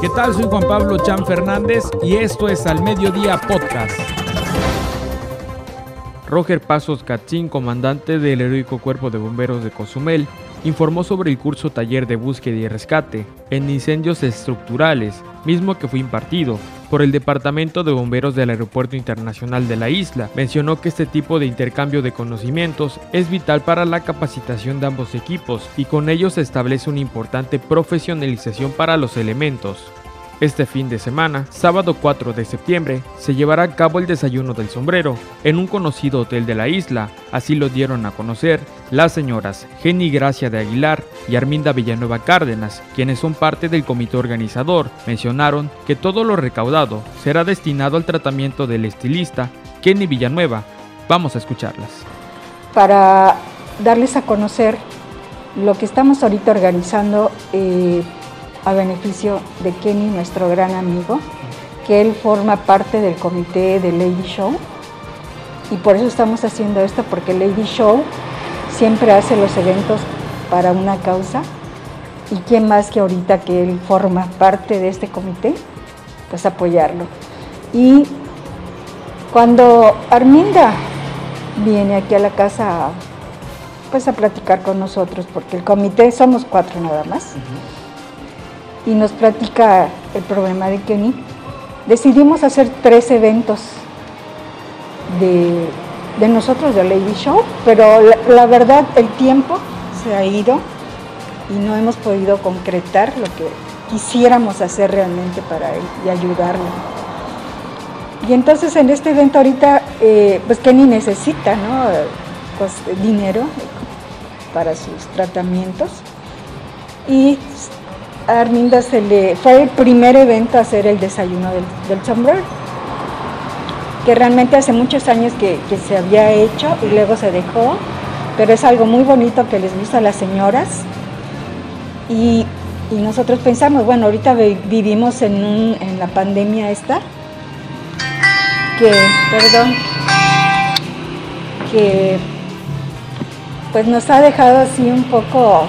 ¿Qué tal? Soy Juan Pablo Chan Fernández y esto es Al Mediodía Podcast. Roger Pasos Cachín, comandante del heroico Cuerpo de Bomberos de Cozumel, informó sobre el curso taller de búsqueda y rescate en incendios estructurales, mismo que fue impartido por el Departamento de Bomberos del Aeropuerto Internacional de la isla. Mencionó que este tipo de intercambio de conocimientos es vital para la capacitación de ambos equipos y con ello se establece una importante profesionalización para los elementos. Este fin de semana, sábado 4 de septiembre, se llevará a cabo el desayuno del sombrero en un conocido hotel de la isla. Así lo dieron a conocer las señoras Jenny Gracia de Aguilar y Arminda Villanueva Cárdenas, quienes son parte del comité organizador. Mencionaron que todo lo recaudado será destinado al tratamiento del estilista Kenny Villanueva. Vamos a escucharlas. Para darles a conocer lo que estamos ahorita organizando. Eh, a beneficio de Kenny, nuestro gran amigo, que él forma parte del comité de Lady Show. Y por eso estamos haciendo esto, porque Lady Show siempre hace los eventos para una causa. ¿Y quién más que ahorita que él forma parte de este comité? Pues apoyarlo. Y cuando Arminda viene aquí a la casa pues a platicar con nosotros, porque el comité somos cuatro nada más y nos platica el problema de Kenny, decidimos hacer tres eventos de, nosotros, de Lady Show, pero la, verdad el tiempo se ha ido y no hemos podido concretar lo que quisiéramos hacer realmente para él y ayudarlo. Y entonces en este evento ahorita, eh, pues Kenny necesita ¿no? pues, dinero para sus tratamientos y a Arminda se le fue el primer evento a hacer el desayuno del, sombrero, que realmente hace muchos años que, se había hecho y luego se dejó, pero es algo muy bonito que les gusta a las señoras. Y, nosotros pensamos, bueno, ahorita vivimos en, en la pandemia esta, que, perdón, que pues nos ha dejado así un poco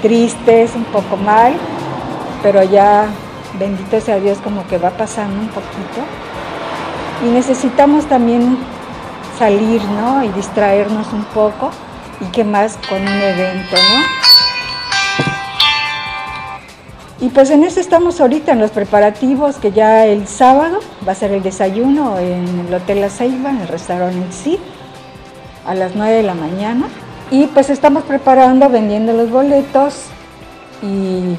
tristes, un poco mal, pero ya, bendito sea Dios, como que va pasando un poquito. Y necesitamos también salir, ¿no? Y distraernos un poco. Y qué más con un evento, ¿no? Y pues en eso estamos ahorita, en los preparativos, que ya el sábado va a ser el desayuno en el Hotel La Ceiba, en el restaurante El Cid, a las 9 de la mañana. Y pues estamos preparando, vendiendo los boletos y,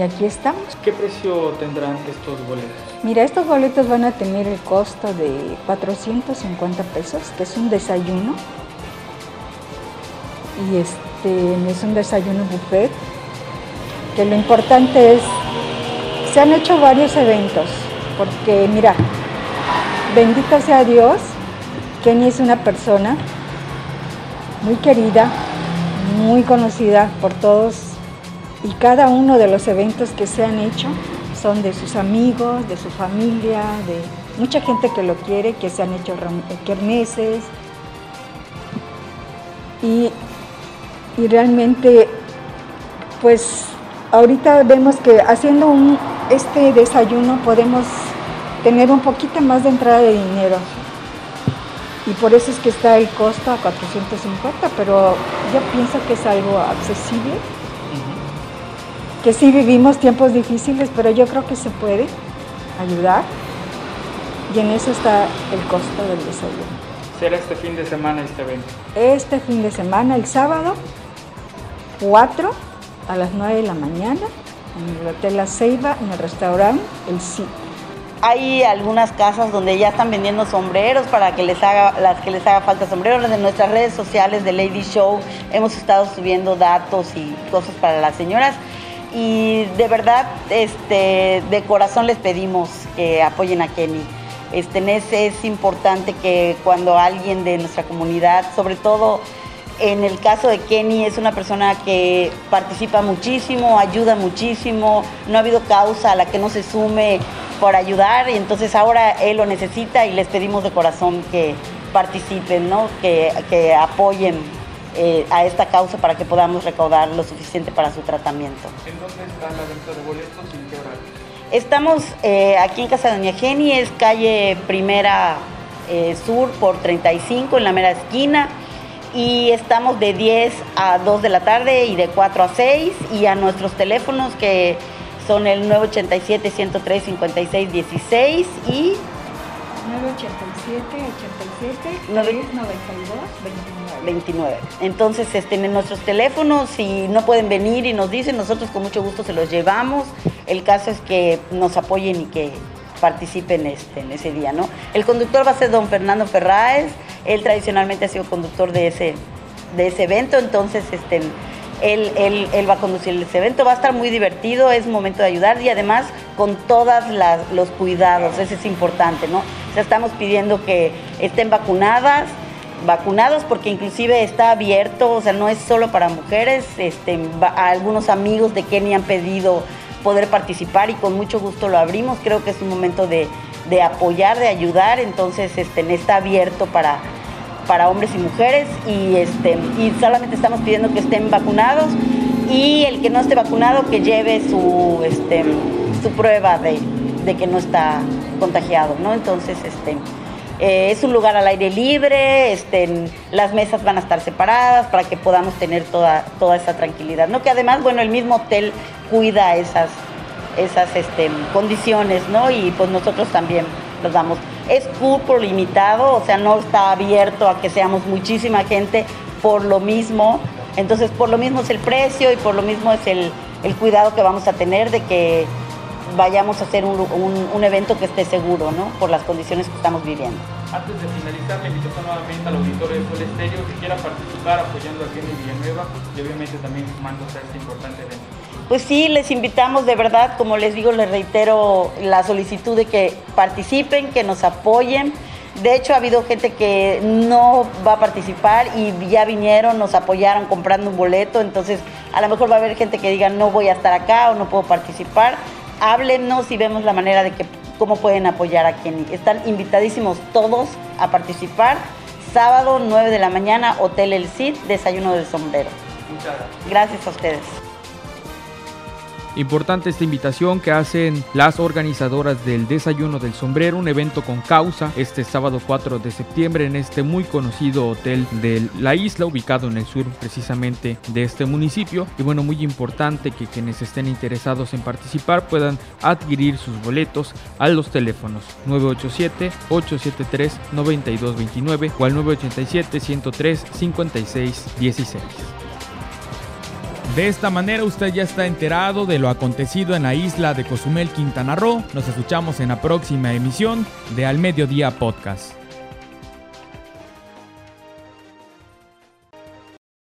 aquí estamos. ¿Qué precio tendrán estos boletos? Mira, estos boletos van a tener el costo de 450 pesos, que es un desayuno. Y este es un desayuno buffet, que lo importante es, se han hecho varios eventos, porque mira, bendito sea Dios, Kenny es una persona muy querida, muy conocida por todos y cada uno de los eventos que se han hecho son de sus amigos, de su familia, de mucha gente que lo quiere, que se han hecho kermeses. Y, y realmente pues ahorita vemos que haciendo este desayuno podemos tener un poquito más de entrada de dinero. Y por eso es que está el costo a 450, pero yo pienso que es algo accesible, que sí vivimos tiempos difíciles, pero yo creo que se puede ayudar y en eso está el costo del desayuno. ¿Será este fin de semana este evento? Este fin de semana, el sábado, 4 a las 9 de la mañana, en el Hotel La Ceiba, en el restaurante El Sitio hay algunas casas donde ya están vendiendo sombreros para que les haga, las que les haga falta sombreros. En nuestras redes sociales de Lady Show hemos estado subiendo datos y cosas para las señoras. Y de verdad, este, de corazón les pedimos que apoyen a Kenny. Este, es importante que cuando alguien de nuestra comunidad, sobre todo en el caso de Kenny, es una persona que participa muchísimo, ayuda muchísimo, no ha habido causa a la que no se sume por ayudar y entonces ahora él lo necesita y les pedimos de corazón que participen, ¿no? que, apoyen eh, a esta causa para que podamos recaudar lo suficiente para su tratamiento. ¿En dónde está la venta de boletos y en qué horario? Estamos eh, aquí en Casa de Doña Geni, es calle Primera eh, Sur por 35 en la mera esquina y estamos de 10 a 2 de la tarde y de 4 a 6 y a nuestros teléfonos que son el 987 103 56 16 y 987 87 92 29. 29. Entonces, este, nuestros teléfonos, si no pueden venir y nos dicen, nosotros con mucho gusto se los llevamos. El caso es que nos apoyen y que participen este, en ese día, ¿no? El conductor va a ser don Fernando Ferráez, él tradicionalmente ha sido conductor de ese, de ese evento, entonces este, él, él, él, va a conducir ese evento, va a estar muy divertido, es momento de ayudar y además con todos los cuidados, eso es importante, ¿no? Estamos pidiendo que estén vacunadas, vacunados porque inclusive está abierto, o sea, no es solo para mujeres, este, algunos amigos de Kenia han pedido poder participar y con mucho gusto lo abrimos. Creo que es un momento de, de apoyar, de ayudar, entonces este, está abierto para, para hombres y mujeres y, este, y solamente estamos pidiendo que estén vacunados y el que no esté vacunado que lleve su, este, su prueba de, de que no está contagiado, ¿no? Entonces, este, eh, es un lugar al aire libre, este, las mesas van a estar separadas para que podamos tener toda, toda esa tranquilidad, ¿no? Que además, bueno, el mismo hotel cuida esas, esas este, condiciones, ¿no? Y pues nosotros también los damos. Es cupo limitado, o sea, no está abierto a que seamos muchísima gente por lo mismo. Entonces, por lo mismo es el precio y por lo mismo es el, el cuidado que vamos a tener de que vayamos a hacer un, un, un, evento que esté seguro, ¿no? Por las condiciones que estamos viviendo. Antes de finalizar, la invitación nuevamente al auditorio de Sol Estéreo que quiera participar apoyando a Kenny Villanueva y obviamente también sumándose a este importante evento. Pues sí, les invitamos de verdad, como les digo, les reitero la solicitud de que participen, que nos apoyen. De hecho, ha habido gente que no va a participar y ya vinieron, nos apoyaron comprando un boleto, entonces a lo mejor va a haber gente que diga no voy a estar acá o no puedo participar háblenos y vemos la manera de que cómo pueden apoyar a Kenny. Están invitadísimos todos a participar. Sábado 9 de la mañana, Hotel El Cid, desayuno del sombrero. Muchas gracias. Gracias a ustedes. Importante esta invitación que hacen las organizadoras del Desayuno del Sombrero, un evento con causa este sábado 4 de septiembre en este muy conocido hotel de la isla, ubicado en el sur precisamente de este municipio. Y bueno, muy importante que quienes estén interesados en participar puedan adquirir sus boletos a los teléfonos 987-873-9229 o al 987-103-5616. De esta manera usted ya está enterado de lo acontecido en la isla de Cozumel, Quintana Roo. Nos escuchamos en la próxima emisión de Al Mediodía Podcast.